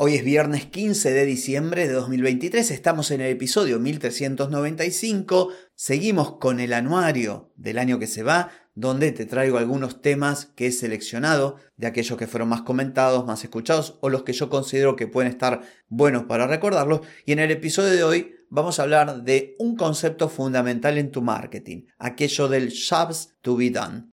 Hoy es viernes 15 de diciembre de 2023, estamos en el episodio 1395, seguimos con el anuario del año que se va, donde te traigo algunos temas que he seleccionado de aquellos que fueron más comentados, más escuchados o los que yo considero que pueden estar buenos para recordarlos. Y en el episodio de hoy vamos a hablar de un concepto fundamental en tu marketing, aquello del jobs to be done.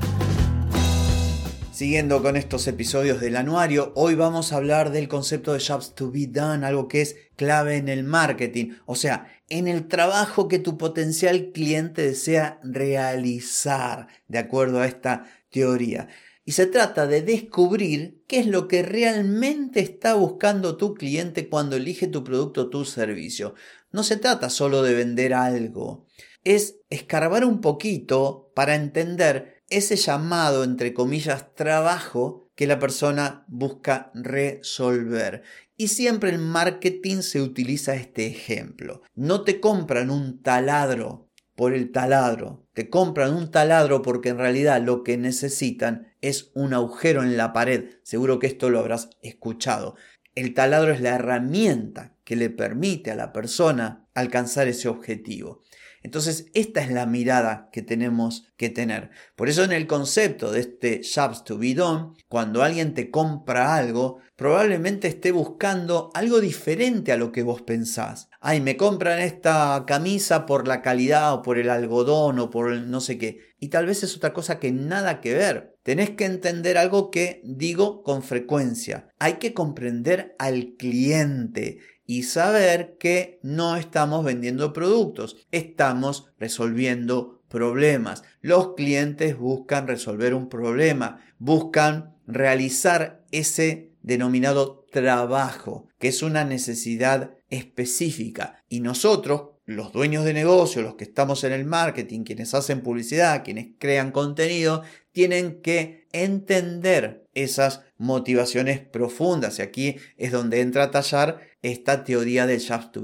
Siguiendo con estos episodios del anuario, hoy vamos a hablar del concepto de jobs to be done, algo que es clave en el marketing, o sea, en el trabajo que tu potencial cliente desea realizar, de acuerdo a esta teoría. Y se trata de descubrir qué es lo que realmente está buscando tu cliente cuando elige tu producto o tu servicio. No se trata solo de vender algo, es escarbar un poquito para entender ese llamado, entre comillas, trabajo que la persona busca resolver. Y siempre en marketing se utiliza este ejemplo. No te compran un taladro por el taladro, te compran un taladro porque en realidad lo que necesitan es un agujero en la pared. Seguro que esto lo habrás escuchado. El taladro es la herramienta que le permite a la persona alcanzar ese objetivo. Entonces, esta es la mirada que tenemos que tener. Por eso en el concepto de este jobs to be done, cuando alguien te compra algo, probablemente esté buscando algo diferente a lo que vos pensás. Ay, me compran esta camisa por la calidad o por el algodón o por el no sé qué. Y tal vez es otra cosa que nada que ver. Tenés que entender algo que digo con frecuencia. Hay que comprender al cliente y saber que no estamos vendiendo productos, estamos resolviendo problemas. Los clientes buscan resolver un problema, buscan realizar ese denominado trabajo, que es una necesidad específica. Y nosotros, los dueños de negocio, los que estamos en el marketing, quienes hacen publicidad, quienes crean contenido, tienen que entender esas motivaciones profundas. Y aquí es donde entra a tallar esta teoría del shaft to.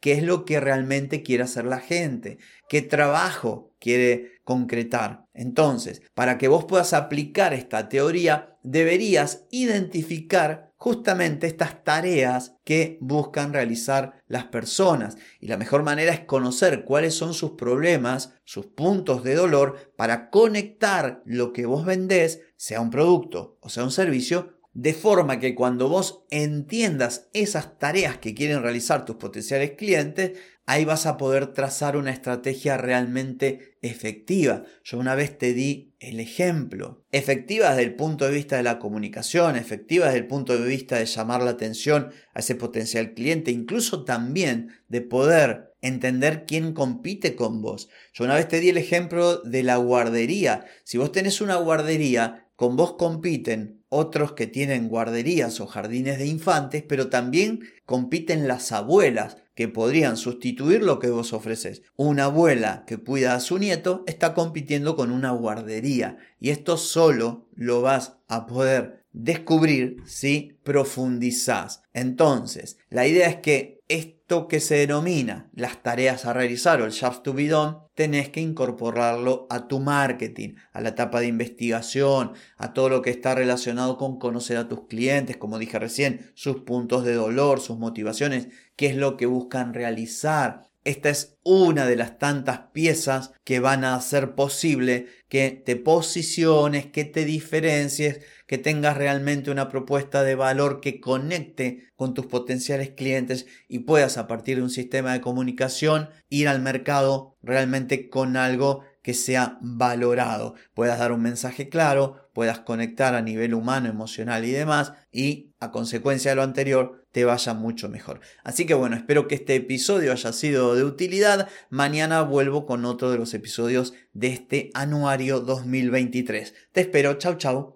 ¿Qué es lo que realmente quiere hacer la gente? ¿Qué trabajo quiere concretar? Entonces, para que vos puedas aplicar esta teoría, deberías identificar justamente estas tareas que buscan realizar las personas. Y la mejor manera es conocer cuáles son sus problemas, sus puntos de dolor, para conectar lo que vos vendés, sea un producto o sea un servicio, de forma que cuando vos entiendas esas tareas que quieren realizar tus potenciales clientes, ahí vas a poder trazar una estrategia realmente efectiva. Yo una vez te di el ejemplo. Efectiva desde el punto de vista de la comunicación, efectiva desde el punto de vista de llamar la atención a ese potencial cliente, incluso también de poder entender quién compite con vos. Yo una vez te di el ejemplo de la guardería. Si vos tenés una guardería, con vos compiten otros que tienen guarderías o jardines de infantes, pero también compiten las abuelas que podrían sustituir lo que vos ofreces. Una abuela que cuida a su nieto está compitiendo con una guardería y esto solo lo vas a poder descubrir si profundizás. Entonces, la idea es que esto que se denomina las tareas a realizar o el jobs to be done, tenés que incorporarlo a tu marketing, a la etapa de investigación, a todo lo que está relacionado con conocer a tus clientes, como dije recién, sus puntos de dolor, sus motivaciones, qué es lo que buscan realizar, esta es una de las tantas piezas que van a hacer posible que te posiciones, que te diferencies, que tengas realmente una propuesta de valor que conecte con tus potenciales clientes y puedas a partir de un sistema de comunicación ir al mercado realmente con algo que sea valorado, puedas dar un mensaje claro, puedas conectar a nivel humano, emocional y demás, y a consecuencia de lo anterior te vaya mucho mejor. Así que bueno, espero que este episodio haya sido de utilidad. Mañana vuelvo con otro de los episodios de este anuario 2023. Te espero, chau chau.